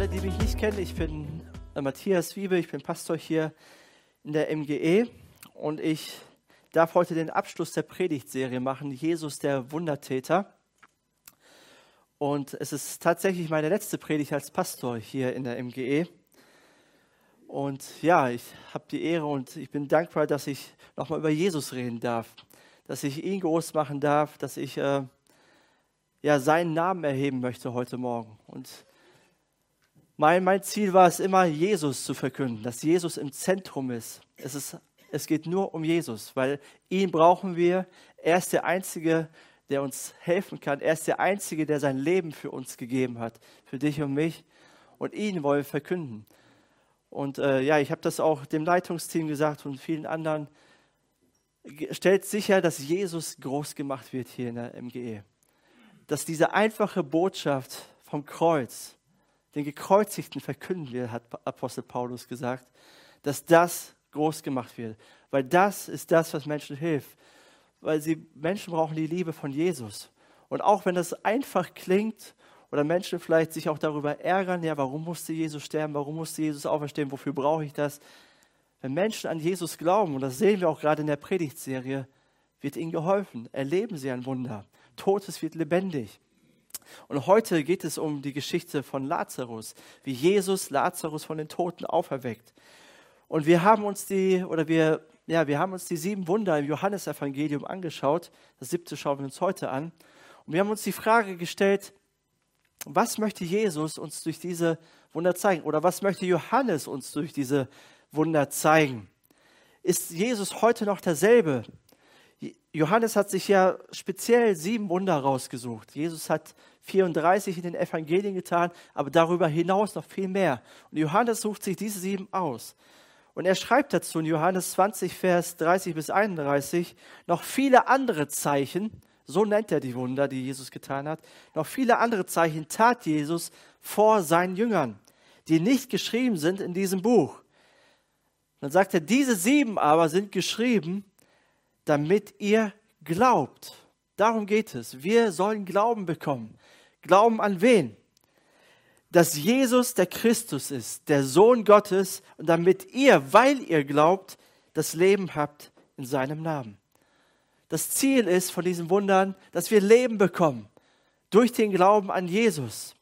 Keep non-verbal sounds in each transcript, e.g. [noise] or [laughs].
Alle, die mich nicht kennen, ich bin äh, Matthias Wiebe, ich bin Pastor hier in der MGE und ich darf heute den Abschluss der Predigtserie machen, Jesus der Wundertäter. Und es ist tatsächlich meine letzte Predigt als Pastor hier in der MGE. Und ja, ich habe die Ehre und ich bin dankbar, dass ich nochmal über Jesus reden darf, dass ich ihn groß machen darf, dass ich äh, ja, seinen Namen erheben möchte heute Morgen. Und mein, mein Ziel war es immer, Jesus zu verkünden, dass Jesus im Zentrum ist. Es, ist. es geht nur um Jesus, weil ihn brauchen wir. Er ist der Einzige, der uns helfen kann. Er ist der Einzige, der sein Leben für uns gegeben hat, für dich und mich. Und ihn wollen wir verkünden. Und äh, ja, ich habe das auch dem Leitungsteam gesagt und vielen anderen. Stellt sicher, dass Jesus groß gemacht wird hier in der MGE. Dass diese einfache Botschaft vom Kreuz, den Gekreuzigten verkünden wir, hat Apostel Paulus gesagt, dass das groß gemacht wird. Weil das ist das, was Menschen hilft. Weil sie, Menschen brauchen die Liebe von Jesus. Und auch wenn das einfach klingt oder Menschen vielleicht sich auch darüber ärgern, ja, warum musste Jesus sterben, warum musste Jesus auferstehen, wofür brauche ich das? Wenn Menschen an Jesus glauben, und das sehen wir auch gerade in der Predigtserie, wird ihnen geholfen. Erleben sie ein Wunder. Totes wird lebendig. Und heute geht es um die Geschichte von Lazarus, wie Jesus Lazarus von den Toten auferweckt. Und wir haben uns die, oder wir, ja, wir haben uns die sieben Wunder im Johannesevangelium angeschaut. Das siebte schauen wir uns heute an. Und wir haben uns die Frage gestellt, was möchte Jesus uns durch diese Wunder zeigen? Oder was möchte Johannes uns durch diese Wunder zeigen? Ist Jesus heute noch derselbe? Johannes hat sich ja speziell sieben Wunder rausgesucht. Jesus hat 34 in den Evangelien getan, aber darüber hinaus noch viel mehr. Und Johannes sucht sich diese sieben aus. Und er schreibt dazu in Johannes 20, Vers 30 bis 31 noch viele andere Zeichen, so nennt er die Wunder, die Jesus getan hat, noch viele andere Zeichen tat Jesus vor seinen Jüngern, die nicht geschrieben sind in diesem Buch. Dann sagt er, diese sieben aber sind geschrieben, damit ihr glaubt. Darum geht es. Wir sollen Glauben bekommen. Glauben an wen? Dass Jesus der Christus ist, der Sohn Gottes, und damit ihr, weil ihr glaubt, das Leben habt in seinem Namen. Das Ziel ist von diesen Wundern, dass wir Leben bekommen durch den Glauben an Jesus.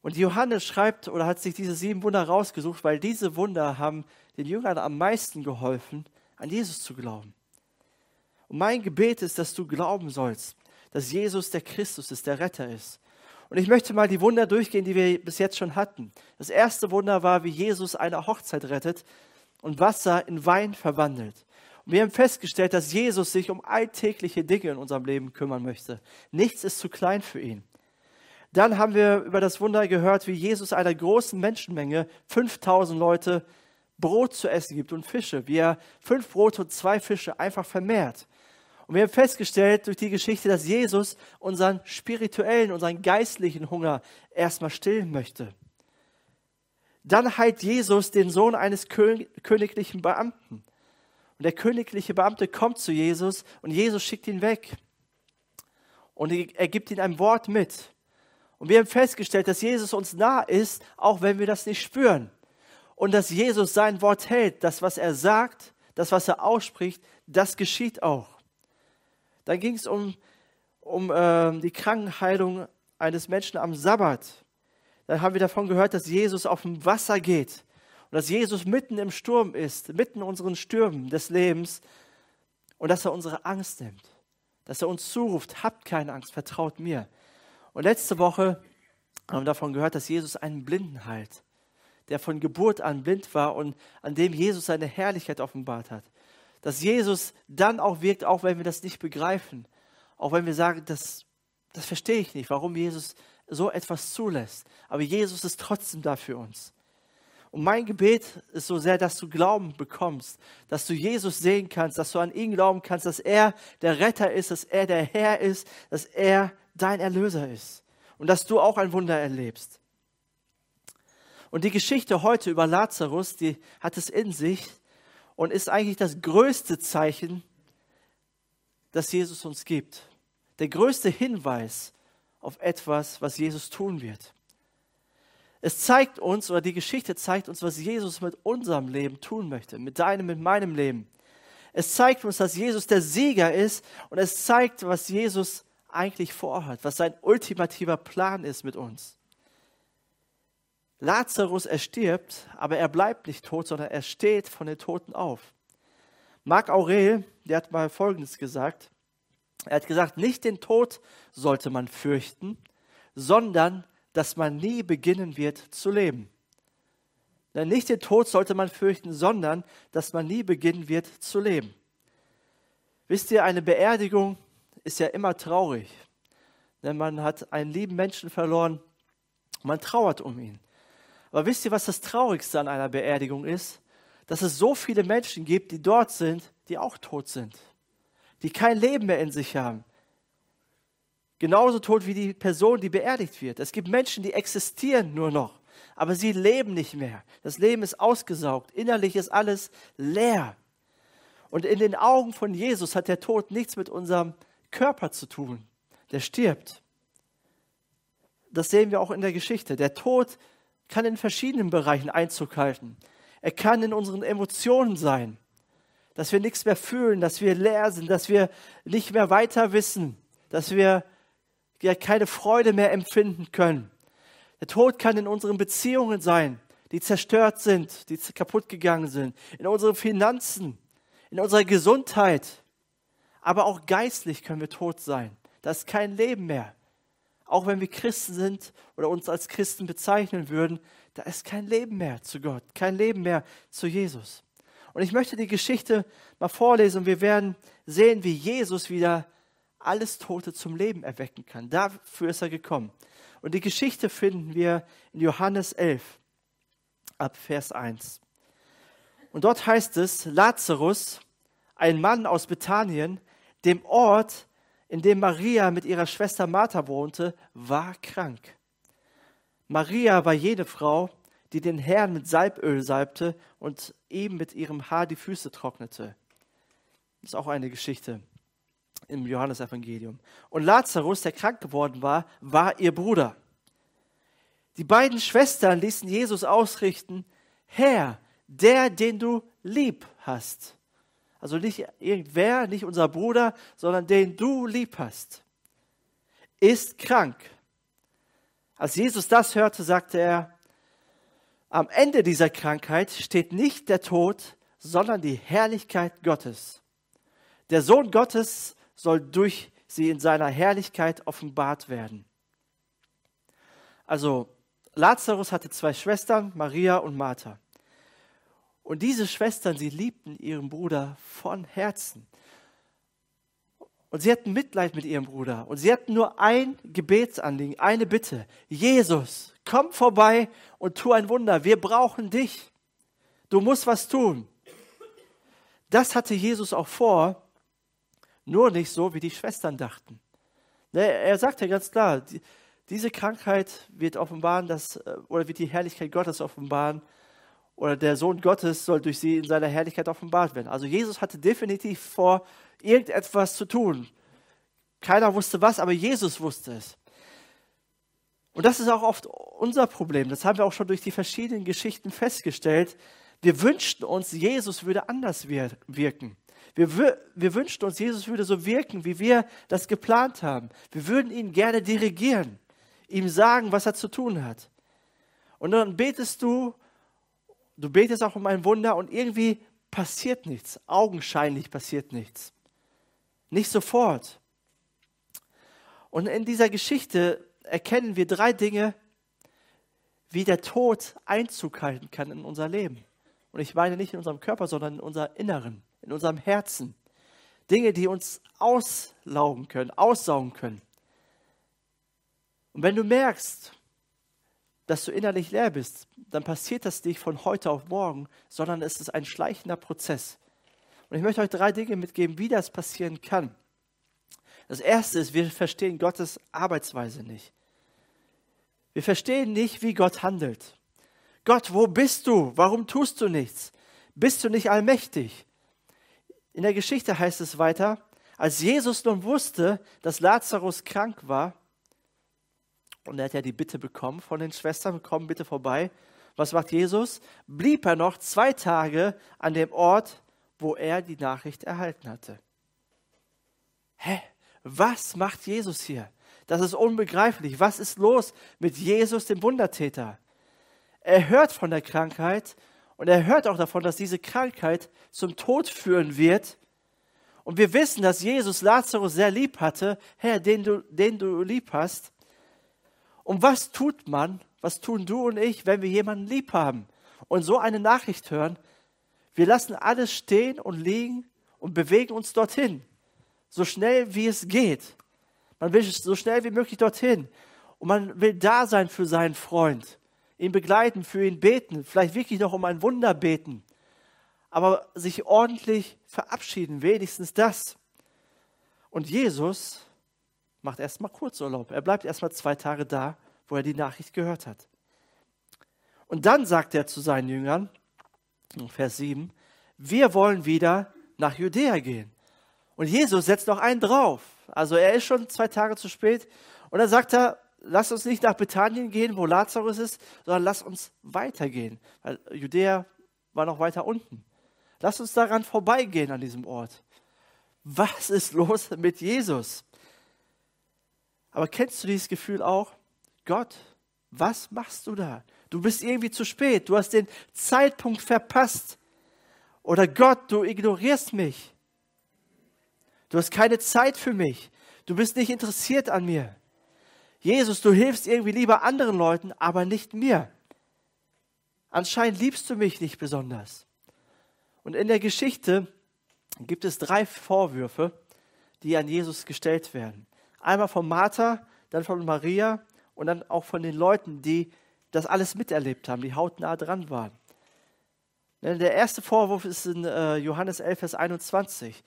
Und Johannes schreibt oder hat sich diese sieben Wunder rausgesucht, weil diese Wunder haben den Jüngern am meisten geholfen, an Jesus zu glauben. Und mein Gebet ist, dass du glauben sollst, dass Jesus der Christus ist, der Retter ist. Und ich möchte mal die Wunder durchgehen, die wir bis jetzt schon hatten. Das erste Wunder war, wie Jesus eine Hochzeit rettet und Wasser in Wein verwandelt. Und wir haben festgestellt, dass Jesus sich um alltägliche Dinge in unserem Leben kümmern möchte. Nichts ist zu klein für ihn. Dann haben wir über das Wunder gehört, wie Jesus einer großen Menschenmenge, 5000 Leute, Brot zu essen gibt und Fische, wie er fünf Brote und zwei Fische einfach vermehrt. Und wir haben festgestellt durch die Geschichte, dass Jesus unseren spirituellen, unseren geistlichen Hunger erstmal stillen möchte. Dann heilt Jesus den Sohn eines königlichen Beamten. Und der königliche Beamte kommt zu Jesus und Jesus schickt ihn weg. Und er gibt ihm ein Wort mit. Und wir haben festgestellt, dass Jesus uns nah ist, auch wenn wir das nicht spüren und dass Jesus sein Wort hält. Das, was er sagt, das, was er ausspricht, das geschieht auch. Dann ging es um, um äh, die Krankenheilung eines Menschen am Sabbat. Dann haben wir davon gehört, dass Jesus auf dem Wasser geht und dass Jesus mitten im Sturm ist, mitten in unseren Stürmen des Lebens und dass er unsere Angst nimmt, dass er uns zuruft, habt keine Angst, vertraut mir. Und letzte Woche haben wir davon gehört, dass Jesus einen Blinden heilt der von Geburt an blind war und an dem Jesus seine Herrlichkeit offenbart hat. Dass Jesus dann auch wirkt, auch wenn wir das nicht begreifen. Auch wenn wir sagen, das, das verstehe ich nicht, warum Jesus so etwas zulässt. Aber Jesus ist trotzdem da für uns. Und mein Gebet ist so sehr, dass du Glauben bekommst, dass du Jesus sehen kannst, dass du an ihn glauben kannst, dass er der Retter ist, dass er der Herr ist, dass er dein Erlöser ist und dass du auch ein Wunder erlebst. Und die Geschichte heute über Lazarus, die hat es in sich und ist eigentlich das größte Zeichen, das Jesus uns gibt. Der größte Hinweis auf etwas, was Jesus tun wird. Es zeigt uns, oder die Geschichte zeigt uns, was Jesus mit unserem Leben tun möchte, mit deinem, mit meinem Leben. Es zeigt uns, dass Jesus der Sieger ist und es zeigt, was Jesus eigentlich vorhat, was sein ultimativer Plan ist mit uns. Lazarus erstirbt, aber er bleibt nicht tot, sondern er steht von den Toten auf. Marc Aurel, der hat mal Folgendes gesagt. Er hat gesagt, nicht den Tod sollte man fürchten, sondern dass man nie beginnen wird zu leben. Denn nicht den Tod sollte man fürchten, sondern dass man nie beginnen wird zu leben. Wisst ihr, eine Beerdigung ist ja immer traurig. Denn man hat einen lieben Menschen verloren, man trauert um ihn. Aber wisst ihr, was das Traurigste an einer Beerdigung ist? Dass es so viele Menschen gibt, die dort sind, die auch tot sind, die kein Leben mehr in sich haben. Genauso tot wie die Person, die beerdigt wird. Es gibt Menschen, die existieren nur noch, aber sie leben nicht mehr. Das Leben ist ausgesaugt. Innerlich ist alles leer. Und in den Augen von Jesus hat der Tod nichts mit unserem Körper zu tun. Der stirbt. Das sehen wir auch in der Geschichte. Der Tod kann in verschiedenen Bereichen Einzug halten. Er kann in unseren Emotionen sein, dass wir nichts mehr fühlen, dass wir leer sind, dass wir nicht mehr weiter wissen, dass wir ja keine Freude mehr empfinden können. Der Tod kann in unseren Beziehungen sein, die zerstört sind, die kaputt gegangen sind, in unseren Finanzen, in unserer Gesundheit, aber auch geistlich können wir tot sein. Da ist kein Leben mehr auch wenn wir Christen sind oder uns als Christen bezeichnen würden, da ist kein Leben mehr zu Gott, kein Leben mehr zu Jesus. Und ich möchte die Geschichte mal vorlesen und wir werden sehen, wie Jesus wieder alles Tote zum Leben erwecken kann. Dafür ist er gekommen. Und die Geschichte finden wir in Johannes 11 ab Vers 1. Und dort heißt es, Lazarus, ein Mann aus Bethanien, dem Ort, in dem Maria mit ihrer Schwester Martha wohnte, war krank. Maria war jene Frau, die den Herrn mit Salböl salbte und ihm mit ihrem Haar die Füße trocknete. Das ist auch eine Geschichte im Johannesevangelium. Und Lazarus, der krank geworden war, war ihr Bruder. Die beiden Schwestern ließen Jesus ausrichten, Herr, der, den du lieb hast. Also nicht irgendwer, nicht unser Bruder, sondern den du lieb hast, ist krank. Als Jesus das hörte, sagte er, am Ende dieser Krankheit steht nicht der Tod, sondern die Herrlichkeit Gottes. Der Sohn Gottes soll durch sie in seiner Herrlichkeit offenbart werden. Also Lazarus hatte zwei Schwestern, Maria und Martha. Und diese Schwestern, sie liebten ihren Bruder von Herzen. Und sie hatten Mitleid mit ihrem Bruder. Und sie hatten nur ein Gebetsanliegen, eine Bitte. Jesus, komm vorbei und tu ein Wunder. Wir brauchen dich. Du musst was tun. Das hatte Jesus auch vor, nur nicht so, wie die Schwestern dachten. Ne, er sagte ganz klar, diese Krankheit wird offenbaren, dass, äh, oder wird die Herrlichkeit Gottes offenbaren oder der Sohn Gottes soll durch sie in seiner Herrlichkeit offenbart werden. Also Jesus hatte definitiv vor, irgendetwas zu tun. Keiner wusste was, aber Jesus wusste es. Und das ist auch oft unser Problem. Das haben wir auch schon durch die verschiedenen Geschichten festgestellt. Wir wünschten uns, Jesus würde anders wirken. Wir, wir wünschten uns, Jesus würde so wirken, wie wir das geplant haben. Wir würden ihn gerne dirigieren, ihm sagen, was er zu tun hat. Und dann betest du du betest auch um ein Wunder und irgendwie passiert nichts. Augenscheinlich passiert nichts. Nicht sofort. Und in dieser Geschichte erkennen wir drei Dinge, wie der Tod Einzug halten kann in unser Leben. Und ich meine nicht in unserem Körper, sondern in unserem Inneren, in unserem Herzen. Dinge, die uns auslaugen können, aussaugen können. Und wenn du merkst, dass du innerlich leer bist, dann passiert das nicht von heute auf morgen, sondern es ist ein schleichender Prozess. Und ich möchte euch drei Dinge mitgeben, wie das passieren kann. Das erste ist, wir verstehen Gottes Arbeitsweise nicht. Wir verstehen nicht, wie Gott handelt. Gott, wo bist du? Warum tust du nichts? Bist du nicht allmächtig? In der Geschichte heißt es weiter, als Jesus nun wusste, dass Lazarus krank war, und er hat ja die Bitte bekommen von den Schwestern, komm bitte vorbei. Was macht Jesus? Blieb er noch zwei Tage an dem Ort, wo er die Nachricht erhalten hatte. Hä? Was macht Jesus hier? Das ist unbegreiflich. Was ist los mit Jesus, dem Wundertäter? Er hört von der Krankheit und er hört auch davon, dass diese Krankheit zum Tod führen wird. Und wir wissen, dass Jesus Lazarus sehr lieb hatte, Herr, den du, den du lieb hast. Und was tut man, was tun du und ich, wenn wir jemanden lieb haben und so eine Nachricht hören? Wir lassen alles stehen und liegen und bewegen uns dorthin, so schnell wie es geht. Man will so schnell wie möglich dorthin und man will da sein für seinen Freund, ihn begleiten, für ihn beten, vielleicht wirklich noch um ein Wunder beten, aber sich ordentlich verabschieden, wenigstens das. Und Jesus macht erstmal Kurzurlaub. Er bleibt erstmal zwei Tage da, wo er die Nachricht gehört hat. Und dann sagt er zu seinen Jüngern, Vers 7, wir wollen wieder nach Judäa gehen. Und Jesus setzt noch einen drauf. Also er ist schon zwei Tage zu spät. Und dann sagt er, lass uns nicht nach Bethanien gehen, wo Lazarus ist, sondern lass uns weitergehen. Weil Judäa war noch weiter unten. Lass uns daran vorbeigehen an diesem Ort. Was ist los mit Jesus? Aber kennst du dieses Gefühl auch? Gott, was machst du da? Du bist irgendwie zu spät. Du hast den Zeitpunkt verpasst. Oder Gott, du ignorierst mich. Du hast keine Zeit für mich. Du bist nicht interessiert an mir. Jesus, du hilfst irgendwie lieber anderen Leuten, aber nicht mir. Anscheinend liebst du mich nicht besonders. Und in der Geschichte gibt es drei Vorwürfe, die an Jesus gestellt werden. Einmal von Martha, dann von Maria und dann auch von den Leuten, die das alles miterlebt haben, die hautnah dran waren. Der erste Vorwurf ist in äh, Johannes 11, Vers 21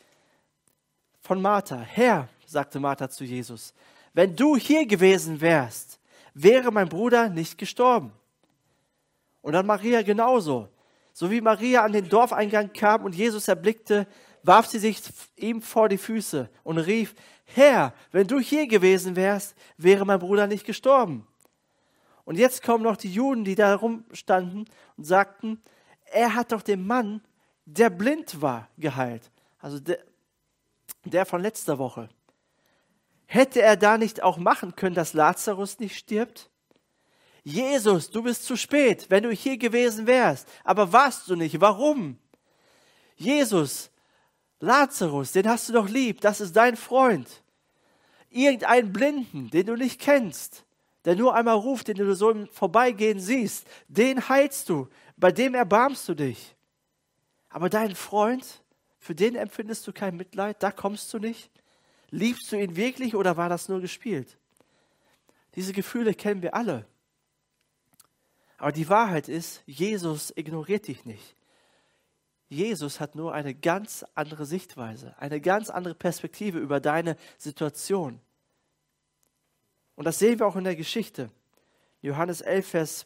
von Martha. Herr, sagte Martha zu Jesus, wenn du hier gewesen wärst, wäre mein Bruder nicht gestorben. Und dann Maria genauso. So wie Maria an den Dorfeingang kam und Jesus erblickte, warf sie sich ihm vor die Füße und rief, Herr, wenn du hier gewesen wärst, wäre mein Bruder nicht gestorben. Und jetzt kommen noch die Juden, die da rumstanden und sagten, er hat doch den Mann, der blind war, geheilt. Also der, der von letzter Woche. Hätte er da nicht auch machen können, dass Lazarus nicht stirbt? Jesus, du bist zu spät, wenn du hier gewesen wärst. Aber warst du nicht? Warum? Jesus, Lazarus, den hast du doch lieb, das ist dein Freund. Irgendeinen Blinden, den du nicht kennst, der nur einmal ruft, den du so im Vorbeigehen siehst, den heilst du, bei dem erbarmst du dich. Aber deinen Freund, für den empfindest du kein Mitleid, da kommst du nicht. Liebst du ihn wirklich oder war das nur gespielt? Diese Gefühle kennen wir alle. Aber die Wahrheit ist, Jesus ignoriert dich nicht. Jesus hat nur eine ganz andere Sichtweise, eine ganz andere Perspektive über deine Situation. Und das sehen wir auch in der Geschichte. Johannes 11, Vers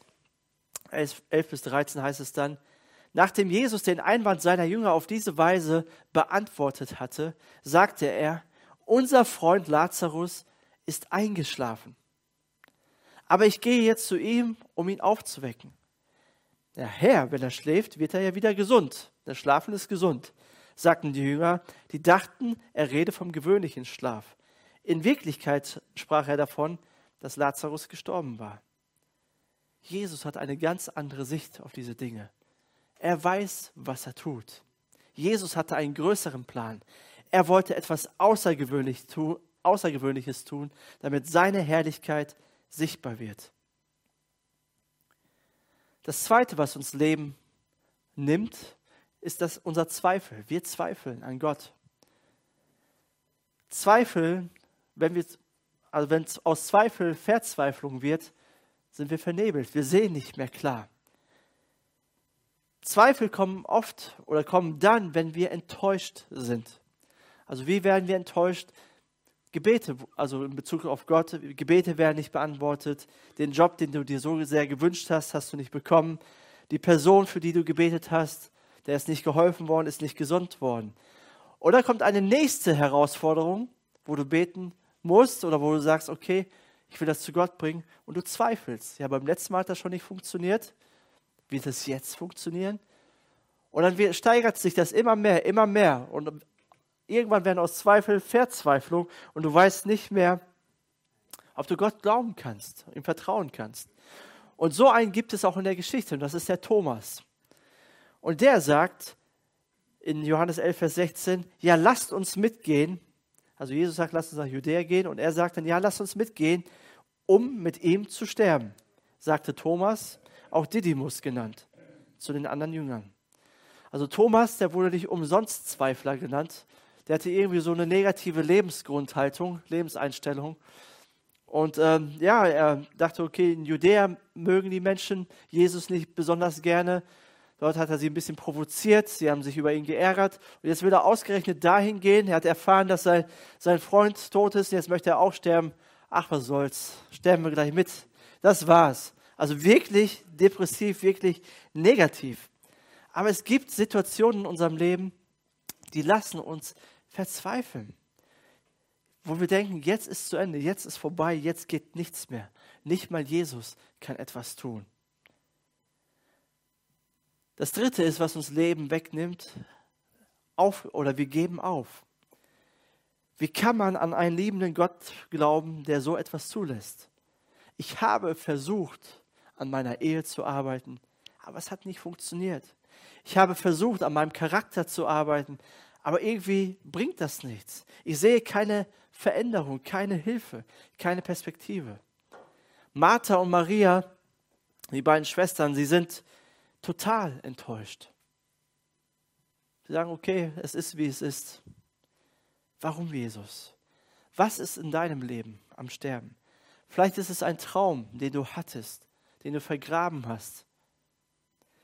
11, 11 bis 13 heißt es dann, nachdem Jesus den Einwand seiner Jünger auf diese Weise beantwortet hatte, sagte er, unser Freund Lazarus ist eingeschlafen. Aber ich gehe jetzt zu ihm, um ihn aufzuwecken. Der Herr, wenn er schläft, wird er ja wieder gesund. Der Schlafen ist gesund, sagten die Jünger, die dachten, er rede vom gewöhnlichen Schlaf. In Wirklichkeit sprach er davon, dass Lazarus gestorben war. Jesus hat eine ganz andere Sicht auf diese Dinge. Er weiß, was er tut. Jesus hatte einen größeren Plan. Er wollte etwas Außergewöhnliches tun, damit seine Herrlichkeit sichtbar wird. Das Zweite, was uns Leben nimmt, ist das unser Zweifel. Wir zweifeln an Gott. Zweifeln, wenn wir also wenn es aus Zweifel Verzweiflung wird, sind wir vernebelt. Wir sehen nicht mehr klar. Zweifel kommen oft oder kommen dann, wenn wir enttäuscht sind. Also wie werden wir enttäuscht? Gebete, also in Bezug auf Gott, Gebete werden nicht beantwortet. Den Job, den du dir so sehr gewünscht hast, hast du nicht bekommen. Die Person, für die du gebetet hast, der ist nicht geholfen worden, ist nicht gesund worden. Oder kommt eine nächste Herausforderung, wo du beten musst oder wo du sagst, okay, ich will das zu Gott bringen und du zweifelst. Ja, beim letzten Mal hat das schon nicht funktioniert. Wird es jetzt funktionieren? Und dann steigert sich das immer mehr, immer mehr. Und irgendwann werden aus Zweifel Verzweiflung und du weißt nicht mehr, ob du Gott glauben kannst, ihm vertrauen kannst. Und so einen gibt es auch in der Geschichte und das ist der Thomas. Und der sagt in Johannes 11, Vers 16, ja, lasst uns mitgehen. Also Jesus sagt, lasst uns nach Judäa gehen und er sagt dann, ja, lasst uns mitgehen, um mit ihm zu sterben, sagte Thomas, auch Didymus genannt, zu den anderen Jüngern. Also Thomas, der wurde nicht umsonst Zweifler genannt, der hatte irgendwie so eine negative Lebensgrundhaltung, Lebenseinstellung. Und ähm, ja, er dachte, okay, in Judäa mögen die Menschen Jesus nicht besonders gerne. Dort hat er sie ein bisschen provoziert, sie haben sich über ihn geärgert. Und jetzt will er ausgerechnet dahin gehen. Er hat erfahren, dass sein, sein Freund tot ist. Jetzt möchte er auch sterben. Ach, was soll's, sterben wir gleich mit. Das war's. Also wirklich depressiv, wirklich negativ. Aber es gibt Situationen in unserem Leben, die lassen uns verzweifeln. Wo wir denken, jetzt ist zu Ende, jetzt ist vorbei, jetzt geht nichts mehr. Nicht mal Jesus kann etwas tun. Das dritte ist, was uns Leben wegnimmt, auf, oder wir geben auf. Wie kann man an einen liebenden Gott glauben, der so etwas zulässt? Ich habe versucht, an meiner Ehe zu arbeiten, aber es hat nicht funktioniert. Ich habe versucht, an meinem Charakter zu arbeiten, aber irgendwie bringt das nichts. Ich sehe keine Veränderung, keine Hilfe, keine Perspektive. Martha und Maria, die beiden Schwestern, sie sind total enttäuscht. Sie sagen, okay, es ist wie es ist. Warum Jesus? Was ist in deinem Leben am Sterben? Vielleicht ist es ein Traum, den du hattest, den du vergraben hast.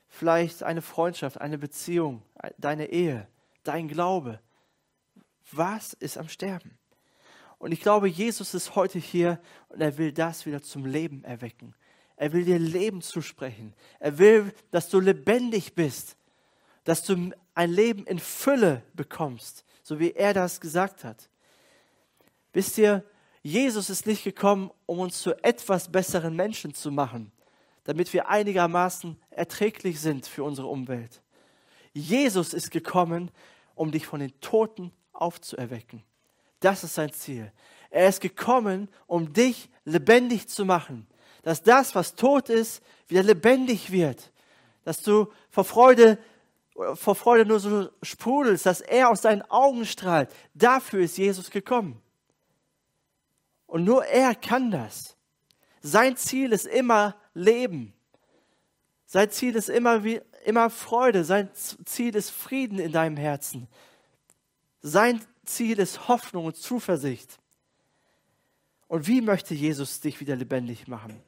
Vielleicht eine Freundschaft, eine Beziehung, deine Ehe dein Glaube? Was ist am Sterben? Und ich glaube, Jesus ist heute hier und er will das wieder zum Leben erwecken. Er will dir Leben zusprechen. Er will, dass du lebendig bist, dass du ein Leben in Fülle bekommst, so wie er das gesagt hat. Wisst ihr, Jesus ist nicht gekommen, um uns zu etwas besseren Menschen zu machen, damit wir einigermaßen erträglich sind für unsere Umwelt. Jesus ist gekommen, um dich von den Toten aufzuerwecken. Das ist sein Ziel. Er ist gekommen, um dich lebendig zu machen. Dass das, was tot ist, wieder lebendig wird. Dass du vor Freude, vor Freude nur so sprudelst, dass er aus deinen Augen strahlt. Dafür ist Jesus gekommen. Und nur er kann das. Sein Ziel ist immer Leben. Sein Ziel ist immer, immer Freude. Sein Ziel ist Frieden in deinem Herzen. Sein Ziel ist Hoffnung und Zuversicht. Und wie möchte Jesus dich wieder lebendig machen?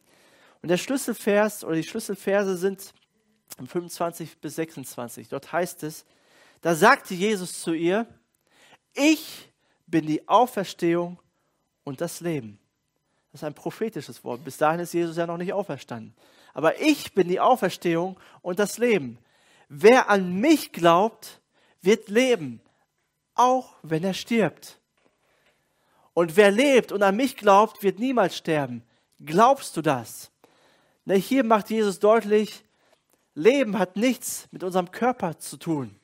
Und der Schlüsselvers oder die Schlüsselverse sind 25 bis 26. Dort heißt es, da sagte Jesus zu ihr, ich bin die Auferstehung und das Leben. Das ist ein prophetisches Wort. Bis dahin ist Jesus ja noch nicht auferstanden. Aber ich bin die Auferstehung und das Leben. Wer an mich glaubt, wird leben, auch wenn er stirbt. Und wer lebt und an mich glaubt, wird niemals sterben. Glaubst du das? Ne, hier macht Jesus deutlich, Leben hat nichts mit unserem Körper zu tun.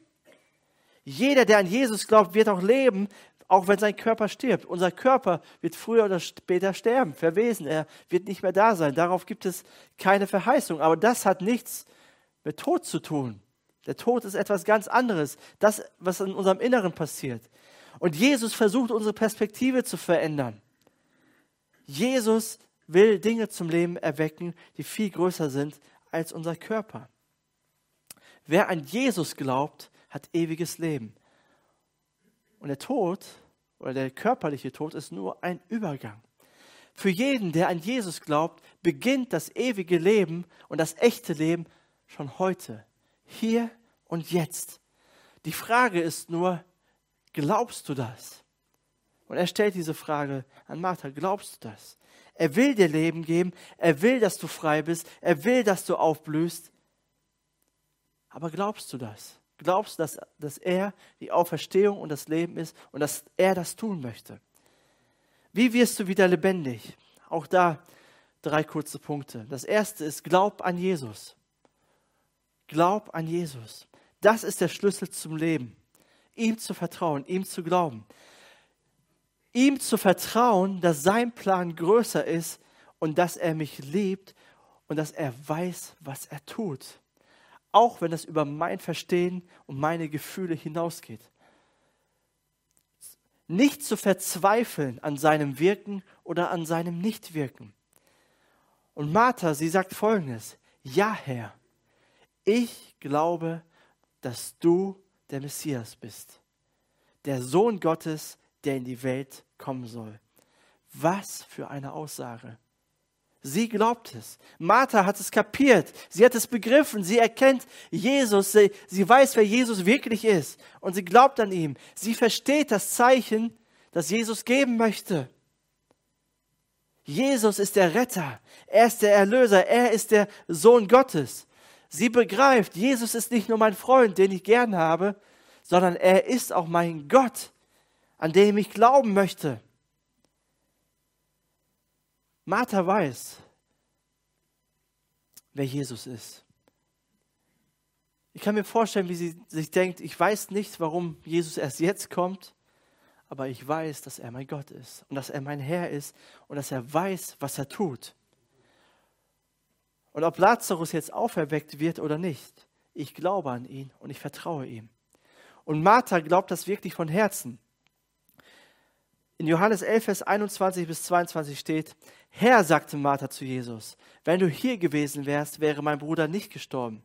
Jeder, der an Jesus glaubt, wird auch leben, auch wenn sein Körper stirbt. Unser Körper wird früher oder später sterben, verwesen. Er wird nicht mehr da sein. Darauf gibt es keine Verheißung. Aber das hat nichts mit Tod zu tun. Der Tod ist etwas ganz anderes. Das, was in unserem Inneren passiert. Und Jesus versucht, unsere Perspektive zu verändern. Jesus will Dinge zum Leben erwecken, die viel größer sind als unser Körper. Wer an Jesus glaubt, hat ewiges Leben. Und der Tod oder der körperliche Tod ist nur ein Übergang. Für jeden, der an Jesus glaubt, beginnt das ewige Leben und das echte Leben schon heute, hier und jetzt. Die Frage ist nur, glaubst du das? Und er stellt diese Frage an Martha, glaubst du das? Er will dir Leben geben, er will, dass du frei bist, er will, dass du aufblühst. Aber glaubst du das? Glaubst du, dass, dass er die Auferstehung und das Leben ist und dass er das tun möchte? Wie wirst du wieder lebendig? Auch da drei kurze Punkte. Das erste ist, glaub an Jesus. Glaub an Jesus. Das ist der Schlüssel zum Leben. Ihm zu vertrauen, ihm zu glauben ihm zu vertrauen, dass sein Plan größer ist und dass er mich liebt und dass er weiß, was er tut. Auch wenn es über mein Verstehen und meine Gefühle hinausgeht. Nicht zu verzweifeln an seinem Wirken oder an seinem Nichtwirken. Und Martha, sie sagt folgendes, ja Herr, ich glaube, dass du der Messias bist, der Sohn Gottes, der in die Welt kommen soll. Was für eine Aussage. Sie glaubt es. Martha hat es kapiert. Sie hat es begriffen. Sie erkennt Jesus. Sie, sie, weiß, wer Jesus wirklich ist. Und sie glaubt an ihm. Sie versteht das Zeichen, das Jesus geben möchte. Jesus ist der Retter. Er ist der Erlöser. Er ist der Sohn Gottes. Sie begreift, Jesus ist nicht nur mein Freund, den ich gern habe, sondern er ist auch mein Gott an dem ich glauben möchte. Martha weiß, wer Jesus ist. Ich kann mir vorstellen, wie sie sich denkt, ich weiß nicht, warum Jesus erst jetzt kommt, aber ich weiß, dass er mein Gott ist und dass er mein Herr ist und dass er weiß, was er tut. Und ob Lazarus jetzt auferweckt wird oder nicht, ich glaube an ihn und ich vertraue ihm. Und Martha glaubt das wirklich von Herzen. In Johannes 11, Vers 21 bis 22 steht, Herr, sagte Martha zu Jesus, wenn du hier gewesen wärst, wäre mein Bruder nicht gestorben.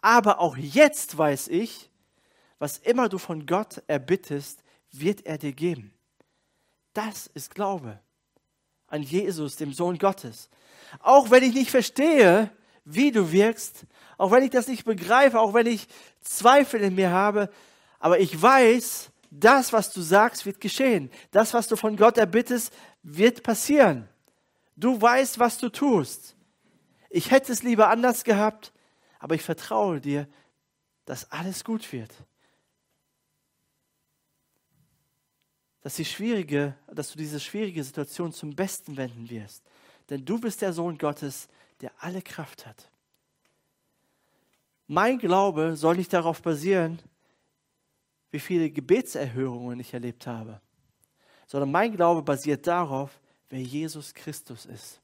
Aber auch jetzt weiß ich, was immer du von Gott erbittest, wird er dir geben. Das ist Glaube an Jesus, dem Sohn Gottes. Auch wenn ich nicht verstehe, wie du wirkst, auch wenn ich das nicht begreife, auch wenn ich Zweifel in mir habe, aber ich weiß, das, was du sagst, wird geschehen. Das, was du von Gott erbittest, wird passieren. Du weißt, was du tust. Ich hätte es lieber anders gehabt, aber ich vertraue dir, dass alles gut wird. Dass, die schwierige, dass du diese schwierige Situation zum Besten wenden wirst. Denn du bist der Sohn Gottes, der alle Kraft hat. Mein Glaube soll nicht darauf basieren, wie viele Gebetserhörungen ich erlebt habe, sondern mein Glaube basiert darauf, wer Jesus Christus ist.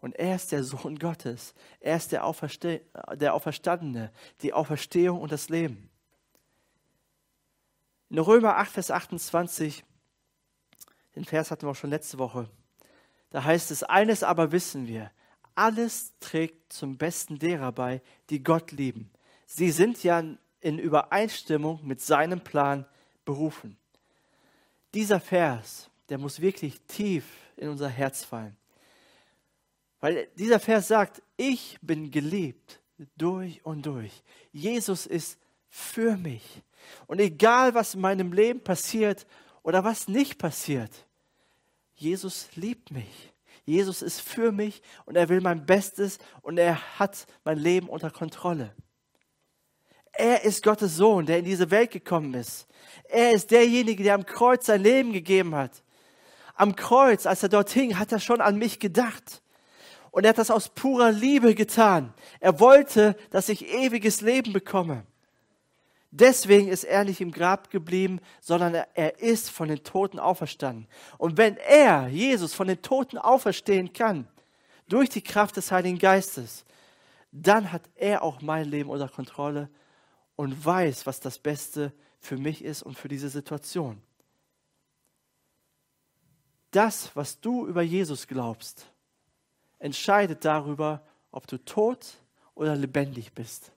Und er ist der Sohn Gottes. Er ist der, Auferste der Auferstandene, die Auferstehung und das Leben. In Römer 8, Vers 28, den Vers hatten wir auch schon letzte Woche, da heißt es, eines aber wissen wir, alles trägt zum Besten derer bei, die Gott lieben. Sie sind ja in Übereinstimmung mit seinem Plan berufen. Dieser Vers, der muss wirklich tief in unser Herz fallen. Weil dieser Vers sagt, ich bin geliebt durch und durch. Jesus ist für mich. Und egal, was in meinem Leben passiert oder was nicht passiert, Jesus liebt mich. Jesus ist für mich und er will mein Bestes und er hat mein Leben unter Kontrolle. Er ist Gottes Sohn, der in diese Welt gekommen ist. Er ist derjenige, der am Kreuz sein Leben gegeben hat. Am Kreuz, als er dort hing, hat er schon an mich gedacht. Und er hat das aus purer Liebe getan. Er wollte, dass ich ewiges Leben bekomme. Deswegen ist er nicht im Grab geblieben, sondern er ist von den Toten auferstanden. Und wenn er, Jesus, von den Toten auferstehen kann, durch die Kraft des Heiligen Geistes, dann hat er auch mein Leben unter Kontrolle und weiß, was das Beste für mich ist und für diese Situation. Das, was du über Jesus glaubst, entscheidet darüber, ob du tot oder lebendig bist.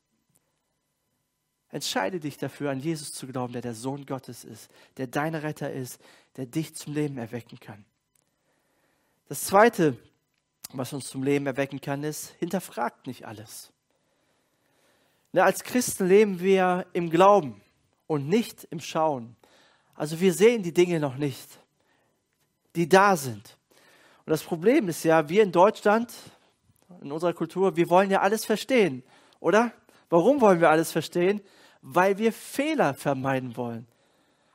Entscheide dich dafür, an Jesus zu glauben, der der Sohn Gottes ist, der dein Retter ist, der dich zum Leben erwecken kann. Das Zweite, was uns zum Leben erwecken kann, ist, hinterfragt nicht alles. Na, als Christen leben wir im Glauben und nicht im Schauen. Also wir sehen die Dinge noch nicht, die da sind. Und das Problem ist ja, wir in Deutschland, in unserer Kultur, wir wollen ja alles verstehen, oder? Warum wollen wir alles verstehen? Weil wir Fehler vermeiden wollen.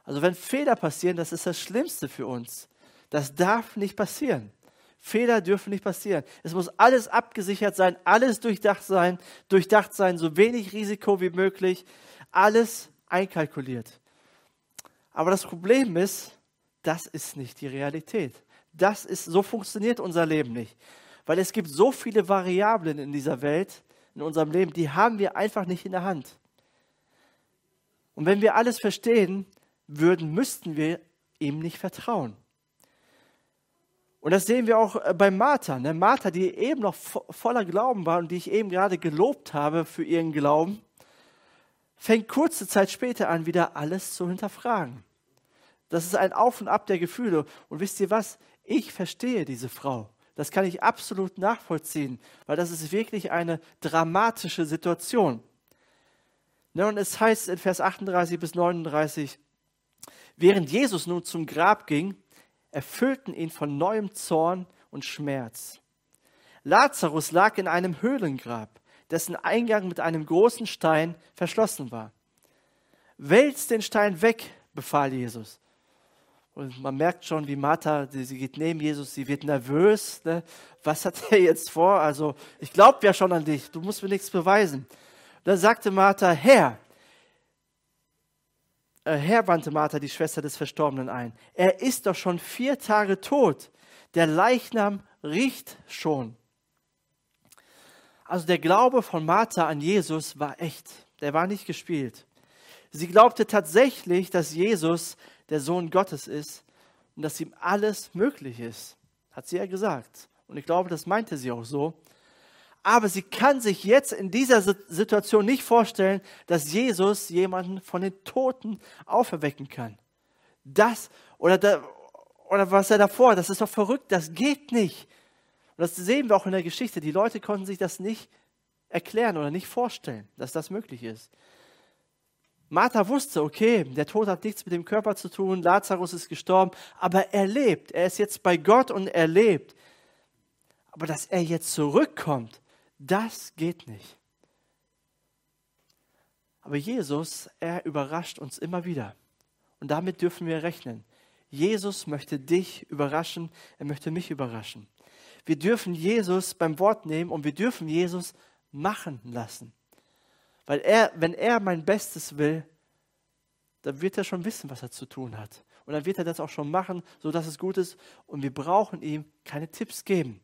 Also wenn Fehler passieren, das ist das Schlimmste für uns. Das darf nicht passieren. Fehler dürfen nicht passieren. Es muss alles abgesichert sein, alles durchdacht sein, durchdacht sein, so wenig Risiko wie möglich, alles einkalkuliert. Aber das Problem ist, das ist nicht die Realität. Das ist, so funktioniert unser Leben nicht. Weil es gibt so viele Variablen in dieser Welt, in unserem Leben, die haben wir einfach nicht in der Hand. Und wenn wir alles verstehen würden, müssten wir ihm nicht vertrauen. Und das sehen wir auch äh, bei Martha. Ne? Martha, die eben noch voller Glauben war und die ich eben gerade gelobt habe für ihren Glauben, fängt kurze Zeit später an, wieder alles zu hinterfragen. Das ist ein Auf und Ab der Gefühle. Und wisst ihr was? Ich verstehe diese Frau. Das kann ich absolut nachvollziehen, weil das ist wirklich eine dramatische Situation. Ne, und es heißt in Vers 38 bis 39, während Jesus nun zum Grab ging, erfüllten ihn von neuem Zorn und Schmerz. Lazarus lag in einem Höhlengrab, dessen Eingang mit einem großen Stein verschlossen war. Wälzt den Stein weg, befahl Jesus. Und man merkt schon, wie Martha, sie geht neben Jesus, sie wird nervös. Ne? Was hat er jetzt vor? Also, ich glaube ja schon an dich, du musst mir nichts beweisen. Dann sagte Martha, Herr, Herr, wandte Martha, die Schwester des Verstorbenen, ein, er ist doch schon vier Tage tot. Der Leichnam riecht schon. Also der Glaube von Martha an Jesus war echt. Der war nicht gespielt. Sie glaubte tatsächlich, dass Jesus der Sohn Gottes ist und dass ihm alles möglich ist. Hat sie ja gesagt. Und ich glaube, das meinte sie auch so. Aber sie kann sich jetzt in dieser Situation nicht vorstellen, dass Jesus jemanden von den Toten auferwecken kann. Das oder, da, oder was er davor, das ist doch verrückt, das geht nicht. Und das sehen wir auch in der Geschichte. Die Leute konnten sich das nicht erklären oder nicht vorstellen, dass das möglich ist. Martha wusste, okay, der Tod hat nichts mit dem Körper zu tun, Lazarus ist gestorben, aber er lebt. Er ist jetzt bei Gott und er lebt. Aber dass er jetzt zurückkommt, das geht nicht. Aber Jesus, er überrascht uns immer wieder. Und damit dürfen wir rechnen. Jesus möchte dich überraschen, er möchte mich überraschen. Wir dürfen Jesus beim Wort nehmen und wir dürfen Jesus machen lassen. Weil er, wenn er mein Bestes will, dann wird er schon wissen, was er zu tun hat. Und dann wird er das auch schon machen, sodass es gut ist. Und wir brauchen ihm keine Tipps geben.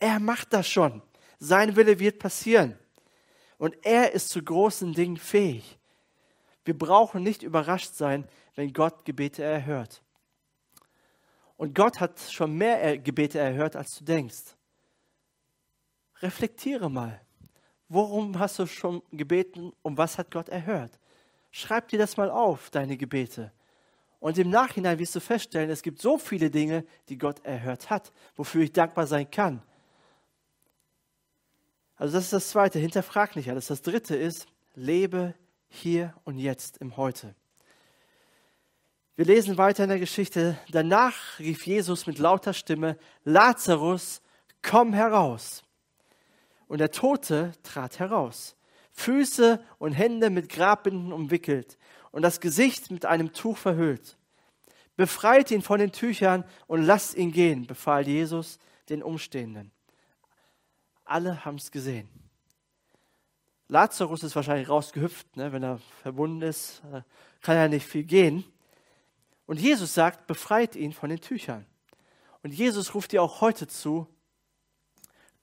Er macht das schon. Sein Wille wird passieren. Und er ist zu großen Dingen fähig. Wir brauchen nicht überrascht sein, wenn Gott Gebete erhört. Und Gott hat schon mehr Gebete erhört, als du denkst. Reflektiere mal. Worum hast du schon gebeten und was hat Gott erhört? Schreib dir das mal auf, deine Gebete. Und im Nachhinein wirst du feststellen, es gibt so viele Dinge, die Gott erhört hat, wofür ich dankbar sein kann. Also das ist das Zweite, hinterfrag nicht alles. Das Dritte ist, lebe hier und jetzt im Heute. Wir lesen weiter in der Geschichte. Danach rief Jesus mit lauter Stimme, Lazarus, komm heraus. Und der Tote trat heraus, Füße und Hände mit Grabbinden umwickelt und das Gesicht mit einem Tuch verhüllt. Befreit ihn von den Tüchern und lasst ihn gehen, befahl Jesus den Umstehenden. Alle haben es gesehen. Lazarus ist wahrscheinlich rausgehüpft, ne? wenn er verbunden ist, äh, kann er nicht viel gehen. Und Jesus sagt, befreit ihn von den Tüchern. Und Jesus ruft dir auch heute zu,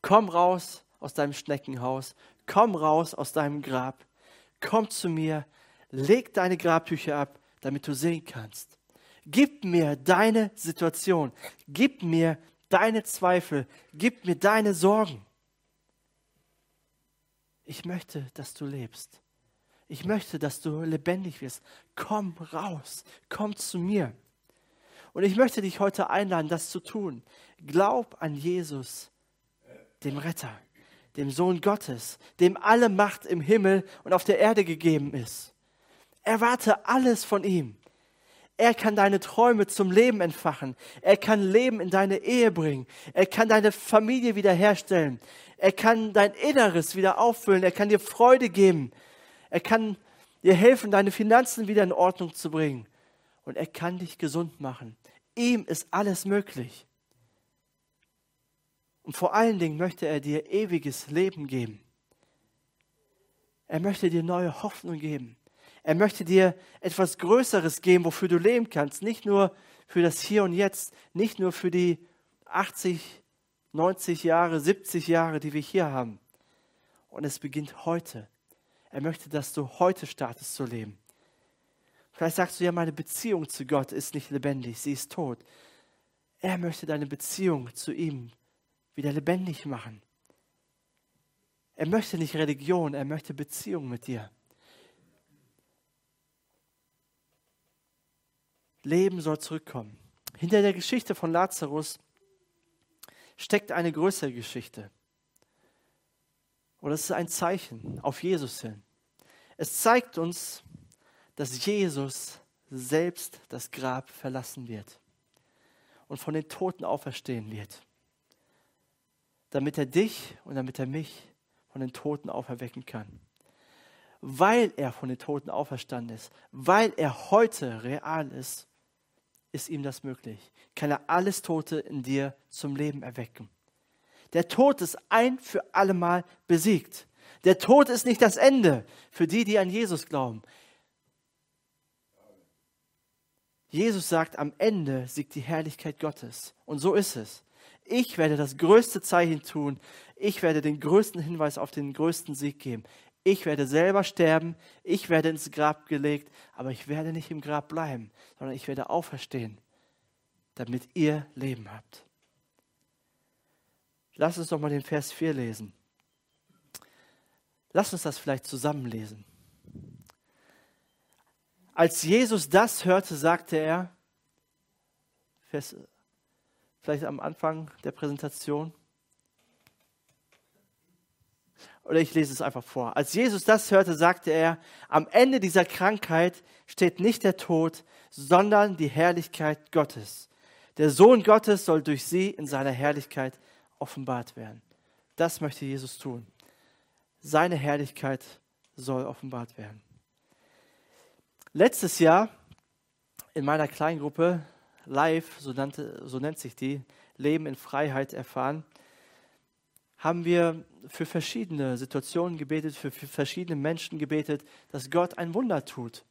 komm raus aus deinem Schneckenhaus, komm raus aus deinem Grab, komm zu mir, leg deine Grabtücher ab, damit du sehen kannst. Gib mir deine Situation, gib mir deine Zweifel, gib mir deine Sorgen. Ich möchte, dass du lebst. Ich möchte, dass du lebendig wirst. Komm raus, komm zu mir. Und ich möchte dich heute einladen, das zu tun. Glaub an Jesus, dem Retter, dem Sohn Gottes, dem alle Macht im Himmel und auf der Erde gegeben ist. Erwarte alles von ihm. Er kann deine Träume zum Leben entfachen. Er kann Leben in deine Ehe bringen. Er kann deine Familie wiederherstellen. Er kann dein Inneres wieder auffüllen. Er kann dir Freude geben. Er kann dir helfen, deine Finanzen wieder in Ordnung zu bringen. Und er kann dich gesund machen. Ihm ist alles möglich. Und vor allen Dingen möchte er dir ewiges Leben geben. Er möchte dir neue Hoffnung geben. Er möchte dir etwas Größeres geben, wofür du leben kannst. Nicht nur für das Hier und Jetzt, nicht nur für die 80, 90 Jahre, 70 Jahre, die wir hier haben. Und es beginnt heute. Er möchte, dass du heute startest zu leben. Vielleicht sagst du ja, meine Beziehung zu Gott ist nicht lebendig, sie ist tot. Er möchte deine Beziehung zu ihm wieder lebendig machen. Er möchte nicht Religion, er möchte Beziehung mit dir. Leben soll zurückkommen. Hinter der Geschichte von Lazarus steckt eine größere Geschichte. Und es ist ein Zeichen auf Jesus hin. Es zeigt uns, dass Jesus selbst das Grab verlassen wird und von den Toten auferstehen wird, damit er dich und damit er mich von den Toten auferwecken kann weil er von den Toten auferstanden ist, weil er heute real ist, ist ihm das möglich. Kann er alles Tote in dir zum Leben erwecken. Der Tod ist ein für allemal besiegt. Der Tod ist nicht das Ende für die, die an Jesus glauben. Jesus sagt, am Ende siegt die Herrlichkeit Gottes. Und so ist es. Ich werde das größte Zeichen tun. Ich werde den größten Hinweis auf den größten Sieg geben ich werde selber sterben, ich werde ins Grab gelegt, aber ich werde nicht im Grab bleiben, sondern ich werde auferstehen, damit ihr Leben habt. Lass uns doch mal den Vers 4 lesen. Lass uns das vielleicht zusammenlesen. Als Jesus das hörte, sagte er, Vers, vielleicht am Anfang der Präsentation, oder ich lese es einfach vor. Als Jesus das hörte, sagte er, am Ende dieser Krankheit steht nicht der Tod, sondern die Herrlichkeit Gottes. Der Sohn Gottes soll durch sie in seiner Herrlichkeit offenbart werden. Das möchte Jesus tun. Seine Herrlichkeit soll offenbart werden. Letztes Jahr in meiner Kleingruppe Live, so, nannte, so nennt sich die, Leben in Freiheit erfahren, haben wir für verschiedene Situationen gebetet, für, verschiedene Menschen gebetet, dass Gott ein Wunder tut.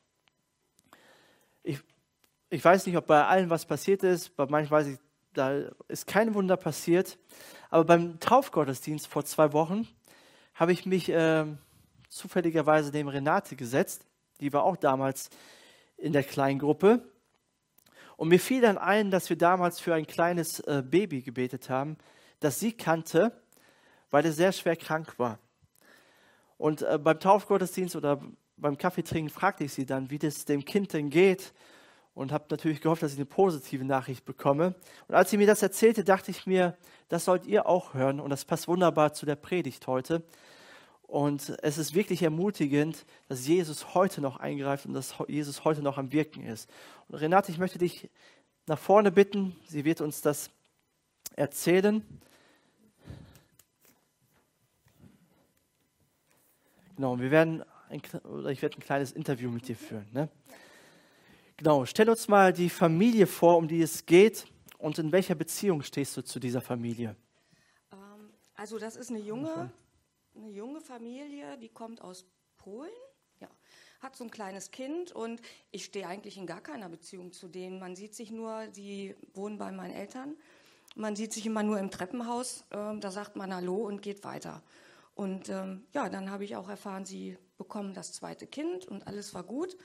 Ich, ich weiß nicht, ob bei allen was passiert ist, bei manchen weiß ich, da ist kein Wunder passiert. Aber beim Taufgottesdienst vor zwei Wochen habe ich mich äh, zufälligerweise neben Renate gesetzt. Die war auch damals in der Kleingruppe. Und mir fiel dann ein, dass wir damals für ein kleines äh, Baby gebetet haben, das sie kannte weil er sehr schwer krank war. Und äh, beim Taufgottesdienst oder beim Kaffeetrinken fragte ich sie dann, wie das dem Kind denn geht und habe natürlich gehofft, dass ich eine positive Nachricht bekomme. Und als sie mir das erzählte, dachte ich mir, das sollt ihr auch hören und das passt wunderbar zu der Predigt heute. Und es ist wirklich ermutigend, dass Jesus heute noch eingreift und dass Jesus heute noch am Wirken ist. Und Renate, ich möchte dich nach vorne bitten. Sie wird uns das erzählen. Genau, wir werden ein, oder ich werde ein kleines Interview mit dir führen. Ne? Genau, stell uns mal die Familie vor, um die es geht und in welcher Beziehung stehst du zu dieser Familie? Ähm, also das ist eine junge, eine junge Familie, die kommt aus Polen, ja, hat so ein kleines Kind und ich stehe eigentlich in gar keiner Beziehung zu denen. Man sieht sich nur, sie wohnen bei meinen Eltern, man sieht sich immer nur im Treppenhaus, äh, da sagt man Hallo und geht weiter. Und ähm, ja, dann habe ich auch erfahren, sie bekommen das zweite Kind und alles war gut.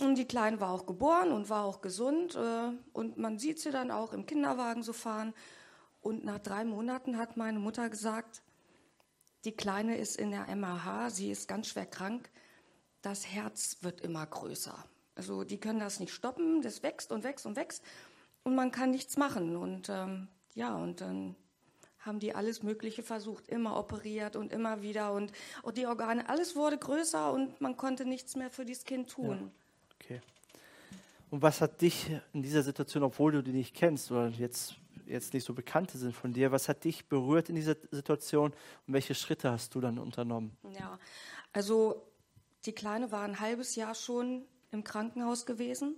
Und die Kleine war auch geboren und war auch gesund. Äh, und man sieht sie dann auch im Kinderwagen so fahren. Und nach drei Monaten hat meine Mutter gesagt, die Kleine ist in der MAH, sie ist ganz schwer krank. Das Herz wird immer größer. Also die können das nicht stoppen, das wächst und wächst und wächst. und man kann nichts machen. Und ähm, ja, und dann haben die alles Mögliche versucht, immer operiert und immer wieder und, und die Organe, alles wurde größer und man konnte nichts mehr für dieses Kind tun. Ja. Okay. Und was hat dich in dieser Situation, obwohl du die nicht kennst oder jetzt, jetzt nicht so bekannte sind von dir, was hat dich berührt in dieser Situation und welche Schritte hast du dann unternommen? Ja, also die Kleine war ein halbes Jahr schon im Krankenhaus gewesen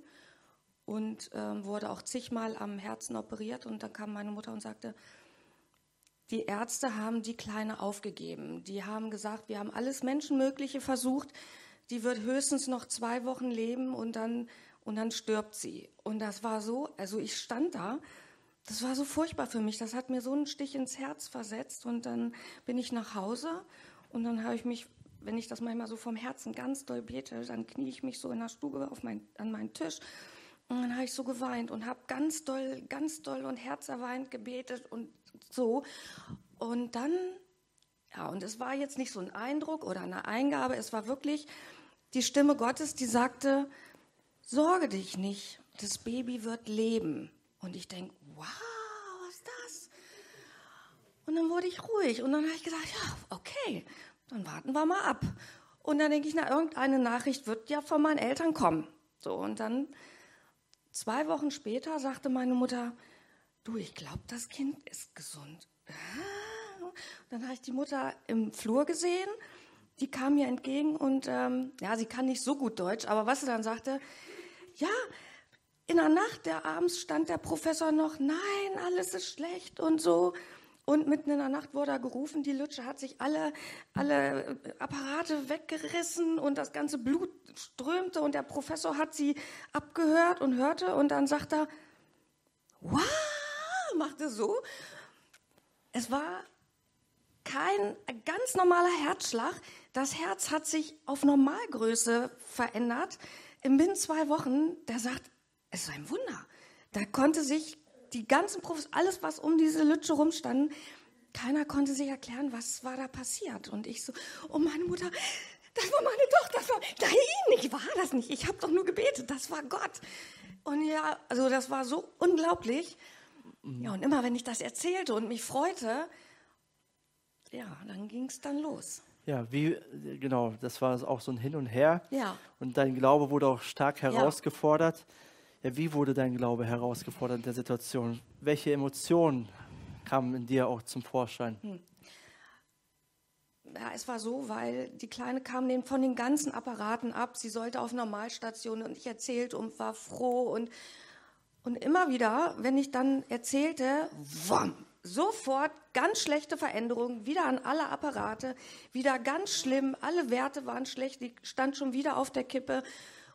und ähm, wurde auch zigmal am Herzen operiert. Und dann kam meine Mutter und sagte, die Ärzte haben die Kleine aufgegeben. Die haben gesagt, wir haben alles Menschenmögliche versucht. Die wird höchstens noch zwei Wochen leben und dann, und dann stirbt sie. Und das war so, also ich stand da, das war so furchtbar für mich. Das hat mir so einen Stich ins Herz versetzt. Und dann bin ich nach Hause und dann habe ich mich, wenn ich das manchmal so vom Herzen ganz doll bete, dann knie ich mich so in der Stube auf mein, an meinen Tisch. Und dann habe ich so geweint und habe ganz doll, ganz doll und herzerweint gebetet und so. Und dann, ja, und es war jetzt nicht so ein Eindruck oder eine Eingabe, es war wirklich die Stimme Gottes, die sagte, sorge dich nicht, das Baby wird leben. Und ich denke, wow, was ist das? Und dann wurde ich ruhig und dann habe ich gesagt, ja, okay, dann warten wir mal ab. Und dann denke ich, na, irgendeine Nachricht wird ja von meinen Eltern kommen. So, und dann zwei Wochen später sagte meine Mutter, du, ich glaube, das Kind ist gesund. Dann habe ich die Mutter im Flur gesehen, die kam mir entgegen und ähm, ja, sie kann nicht so gut Deutsch, aber was sie dann sagte, ja, in der Nacht, der abends stand der Professor noch, nein, alles ist schlecht und so. Und mitten in der Nacht wurde er gerufen, die Lütsche hat sich alle, alle Apparate weggerissen und das ganze Blut strömte und der Professor hat sie abgehört und hörte und dann sagt er, wow, machte so. Es war kein ganz normaler Herzschlag. Das Herz hat sich auf Normalgröße verändert. In binnen zwei Wochen, der sagt, es ist ein Wunder. Da konnte sich die ganzen Profis, alles, was um diese Lütsche rumstanden, keiner konnte sich erklären, was war da passiert. Und ich so, oh meine Mutter, das war meine Tochter. Das war, nein, ich war das nicht. Ich habe doch nur gebetet. Das war Gott. Und ja, also das war so unglaublich. Ja, und immer wenn ich das erzählte und mich freute, ja, dann ging es dann los. Ja, wie, genau, das war auch so ein Hin und Her. Ja. Und dein Glaube wurde auch stark herausgefordert. Ja, ja wie wurde dein Glaube herausgefordert in der Situation? Welche Emotionen kamen in dir auch zum Vorschein? Hm. Ja, es war so, weil die Kleine kam von den ganzen Apparaten ab. Sie sollte auf Normalstation und ich erzählte und war froh und und immer wieder, wenn ich dann erzählte, wom, sofort ganz schlechte Veränderungen, wieder an alle Apparate, wieder ganz schlimm, alle Werte waren schlecht, die stand schon wieder auf der Kippe.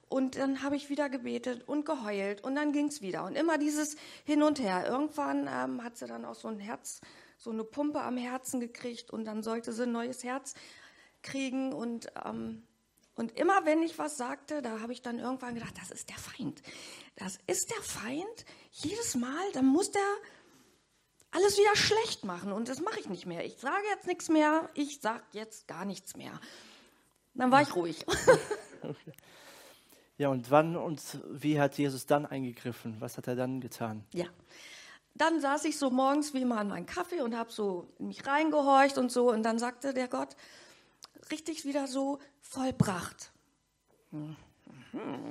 Und dann habe ich wieder gebetet und geheult und dann ging es wieder. Und immer dieses Hin und Her. Irgendwann ähm, hat sie dann auch so ein Herz, so eine Pumpe am Herzen gekriegt und dann sollte sie ein neues Herz kriegen. Und ähm, und immer wenn ich was sagte, da habe ich dann irgendwann gedacht, das ist der Feind. Das ist der Feind. Jedes Mal, dann muss der alles wieder schlecht machen. Und das mache ich nicht mehr. Ich sage jetzt nichts mehr. Ich sage jetzt gar nichts mehr. Dann war ich ruhig. [laughs] Ja, und wann und wie hat Jesus dann eingegriffen? Was hat er dann getan? Ja. Dann saß ich so morgens wie immer an meinen Kaffee und habe so in mich reingehorcht und so. Und dann sagte der Gott, richtig wieder so vollbracht. Hm.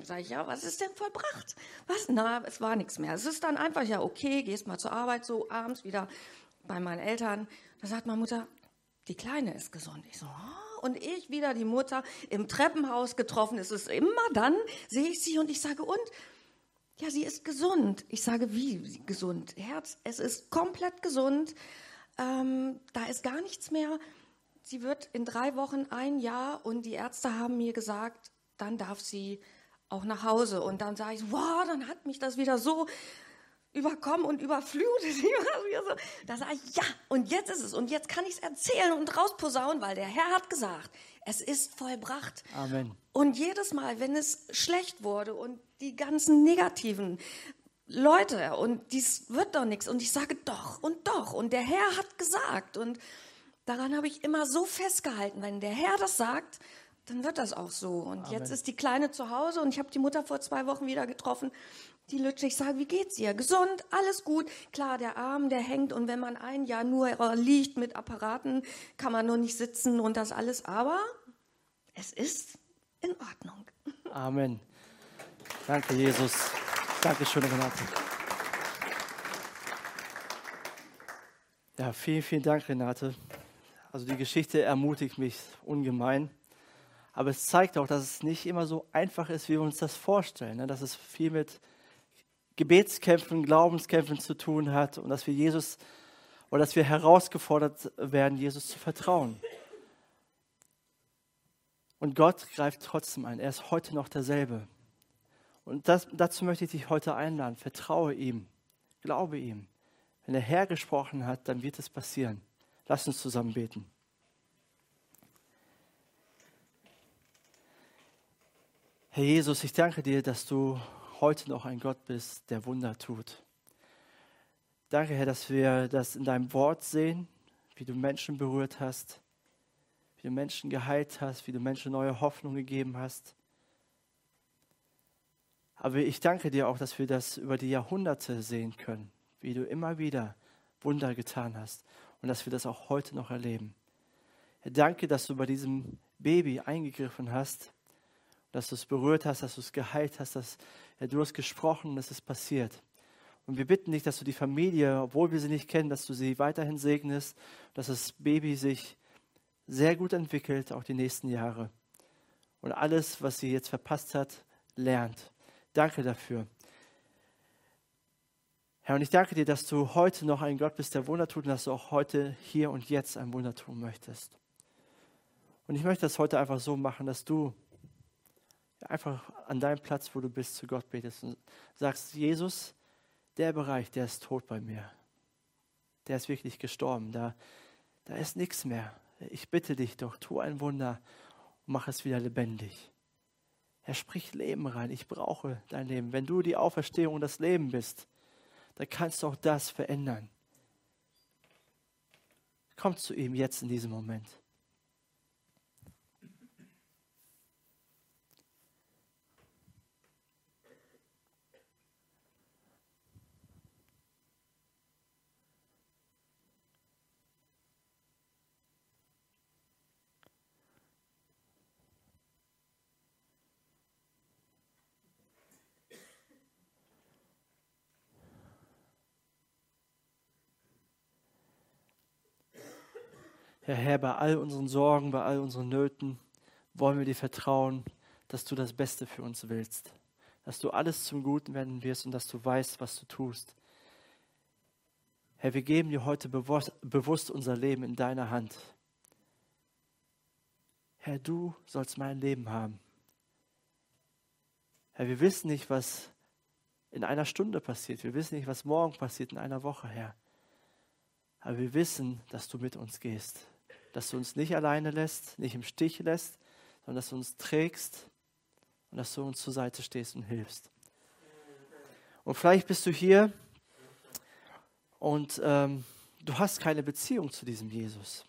Sag ich, ja, was ist denn vollbracht? Was? Na, es war nichts mehr. Es ist dann einfach, ja, okay, gehst mal zur Arbeit, so abends wieder bei meinen Eltern. Da sagt meine Mutter, die Kleine ist gesund. Ich so, oh. und ich wieder die Mutter im Treppenhaus getroffen. Es ist immer dann, sehe ich sie und ich sage, und? Ja, sie ist gesund. Ich sage, wie gesund? Herz, es ist komplett gesund. Ähm, da ist gar nichts mehr sie wird in drei Wochen ein Jahr und die Ärzte haben mir gesagt, dann darf sie auch nach Hause. Und dann sage ich, wow, dann hat mich das wieder so überkommen und überflutet. [laughs] Da sage ich, ja, und jetzt ist es. Und jetzt kann ich es erzählen und rausposaunen, weil der Herr hat gesagt, es ist vollbracht. Amen. Und jedes Mal, wenn es schlecht wurde und die ganzen negativen Leute und dies wird doch nichts und ich sage doch und doch und der Herr hat gesagt und Daran habe ich immer so festgehalten, wenn der Herr das sagt, dann wird das auch so. Und Amen. jetzt ist die Kleine zu Hause und ich habe die Mutter vor zwei Wochen wieder getroffen. Die Lütsche, ich sage, wie geht's ihr? Gesund, alles gut. Klar, der Arm, der hängt und wenn man ein Jahr nur liegt mit Apparaten, kann man nur nicht sitzen und das alles. Aber es ist in Ordnung. [laughs] Amen. Danke, Jesus. Dankeschön, Renate. Ja, vielen, vielen Dank, Renate. Also die Geschichte ermutigt mich ungemein. Aber es zeigt auch, dass es nicht immer so einfach ist, wie wir uns das vorstellen. Ne? Dass es viel mit Gebetskämpfen, Glaubenskämpfen zu tun hat und dass wir Jesus oder dass wir herausgefordert werden, Jesus zu vertrauen. Und Gott greift trotzdem ein. Er ist heute noch derselbe. Und das, dazu möchte ich dich heute einladen. Vertraue ihm. Glaube ihm. Wenn der Herr gesprochen hat, dann wird es passieren. Lass uns zusammen beten. Herr Jesus, ich danke dir, dass du heute noch ein Gott bist, der Wunder tut. Danke, Herr, dass wir das in deinem Wort sehen, wie du Menschen berührt hast, wie du Menschen geheilt hast, wie du Menschen neue Hoffnung gegeben hast. Aber ich danke dir auch, dass wir das über die Jahrhunderte sehen können, wie du immer wieder Wunder getan hast und dass wir das auch heute noch erleben. Herr, danke, dass du bei diesem Baby eingegriffen hast dass du es berührt hast, dass du es geheilt hast, dass ja, du hast gesprochen und es ist passiert. Und wir bitten dich, dass du die Familie, obwohl wir sie nicht kennen, dass du sie weiterhin segnest, dass das Baby sich sehr gut entwickelt, auch die nächsten Jahre. Und alles, was sie jetzt verpasst hat, lernt. Danke dafür. Herr, und ich danke dir, dass du heute noch ein Gott bist, der Wunder tut und dass du auch heute, hier und jetzt ein Wunder tun möchtest. Und ich möchte das heute einfach so machen, dass du einfach an deinem Platz, wo du bist, zu Gott betest und sagst, Jesus, der Bereich, der ist tot bei mir. Der ist wirklich gestorben. Da, da ist nichts mehr. Ich bitte dich doch, tu ein Wunder und mach es wieder lebendig. Er spricht Leben rein. Ich brauche dein Leben. Wenn du die Auferstehung und das Leben bist, dann kannst du auch das verändern. Komm zu ihm jetzt in diesem Moment. Herr, Herr, bei all unseren Sorgen, bei all unseren Nöten wollen wir dir vertrauen, dass du das Beste für uns willst, dass du alles zum Guten wenden wirst und dass du weißt, was du tust. Herr, wir geben dir heute bewusst unser Leben in deiner Hand. Herr, du sollst mein Leben haben. Herr, wir wissen nicht, was in einer Stunde passiert. Wir wissen nicht, was morgen passiert in einer Woche, Herr. Aber wir wissen, dass du mit uns gehst dass du uns nicht alleine lässt, nicht im Stich lässt, sondern dass du uns trägst und dass du uns zur Seite stehst und hilfst. Und vielleicht bist du hier und ähm, du hast keine Beziehung zu diesem Jesus.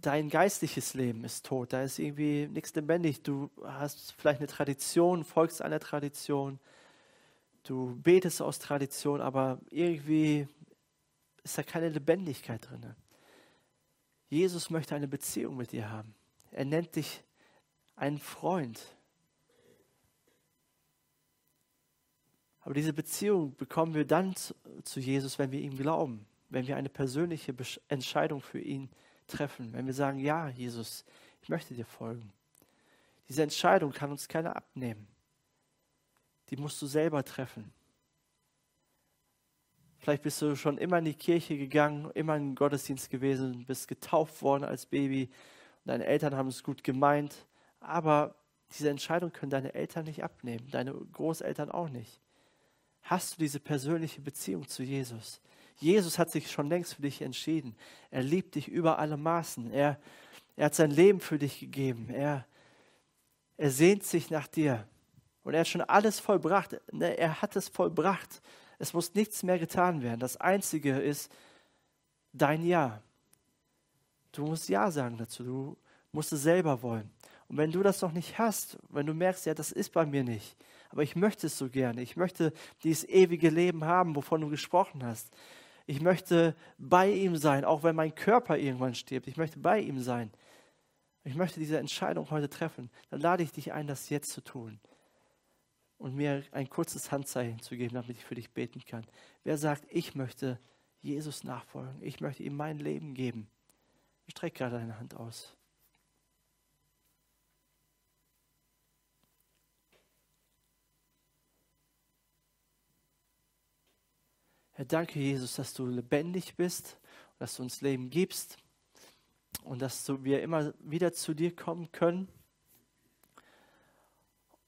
Dein geistliches Leben ist tot, da ist irgendwie nichts lebendig. Du hast vielleicht eine Tradition, folgst einer Tradition, du betest aus Tradition, aber irgendwie ist da keine Lebendigkeit drin. Jesus möchte eine Beziehung mit dir haben. Er nennt dich einen Freund. Aber diese Beziehung bekommen wir dann zu Jesus, wenn wir ihm glauben, wenn wir eine persönliche Entscheidung für ihn treffen, wenn wir sagen, ja, Jesus, ich möchte dir folgen. Diese Entscheidung kann uns keiner abnehmen. Die musst du selber treffen. Vielleicht bist du schon immer in die Kirche gegangen, immer in den Gottesdienst gewesen, bist getauft worden als Baby deine Eltern haben es gut gemeint. Aber diese Entscheidung können deine Eltern nicht abnehmen, deine Großeltern auch nicht. Hast du diese persönliche Beziehung zu Jesus? Jesus hat sich schon längst für dich entschieden. Er liebt dich über alle Maßen. Er, er hat sein Leben für dich gegeben. Er, er sehnt sich nach dir. Und er hat schon alles vollbracht. Ne, er hat es vollbracht. Es muss nichts mehr getan werden. Das Einzige ist dein Ja. Du musst Ja sagen dazu. Du musst es selber wollen. Und wenn du das noch nicht hast, wenn du merkst, ja, das ist bei mir nicht, aber ich möchte es so gerne, ich möchte dieses ewige Leben haben, wovon du gesprochen hast. Ich möchte bei ihm sein, auch wenn mein Körper irgendwann stirbt. Ich möchte bei ihm sein. Ich möchte diese Entscheidung heute treffen. Dann lade ich dich ein, das jetzt zu tun und mir ein kurzes Handzeichen zu geben, damit ich für dich beten kann. Wer sagt, ich möchte Jesus nachfolgen, ich möchte ihm mein Leben geben? Streck gerade deine Hand aus. Herr, danke, Jesus, dass du lebendig bist, dass du uns Leben gibst und dass wir immer wieder zu dir kommen können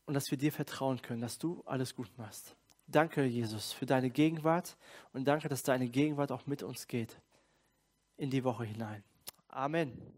und dass wir dir vertrauen können, dass du alles gut machst. Danke, Jesus, für deine Gegenwart und danke, dass deine Gegenwart auch mit uns geht in die Woche hinein. Amen.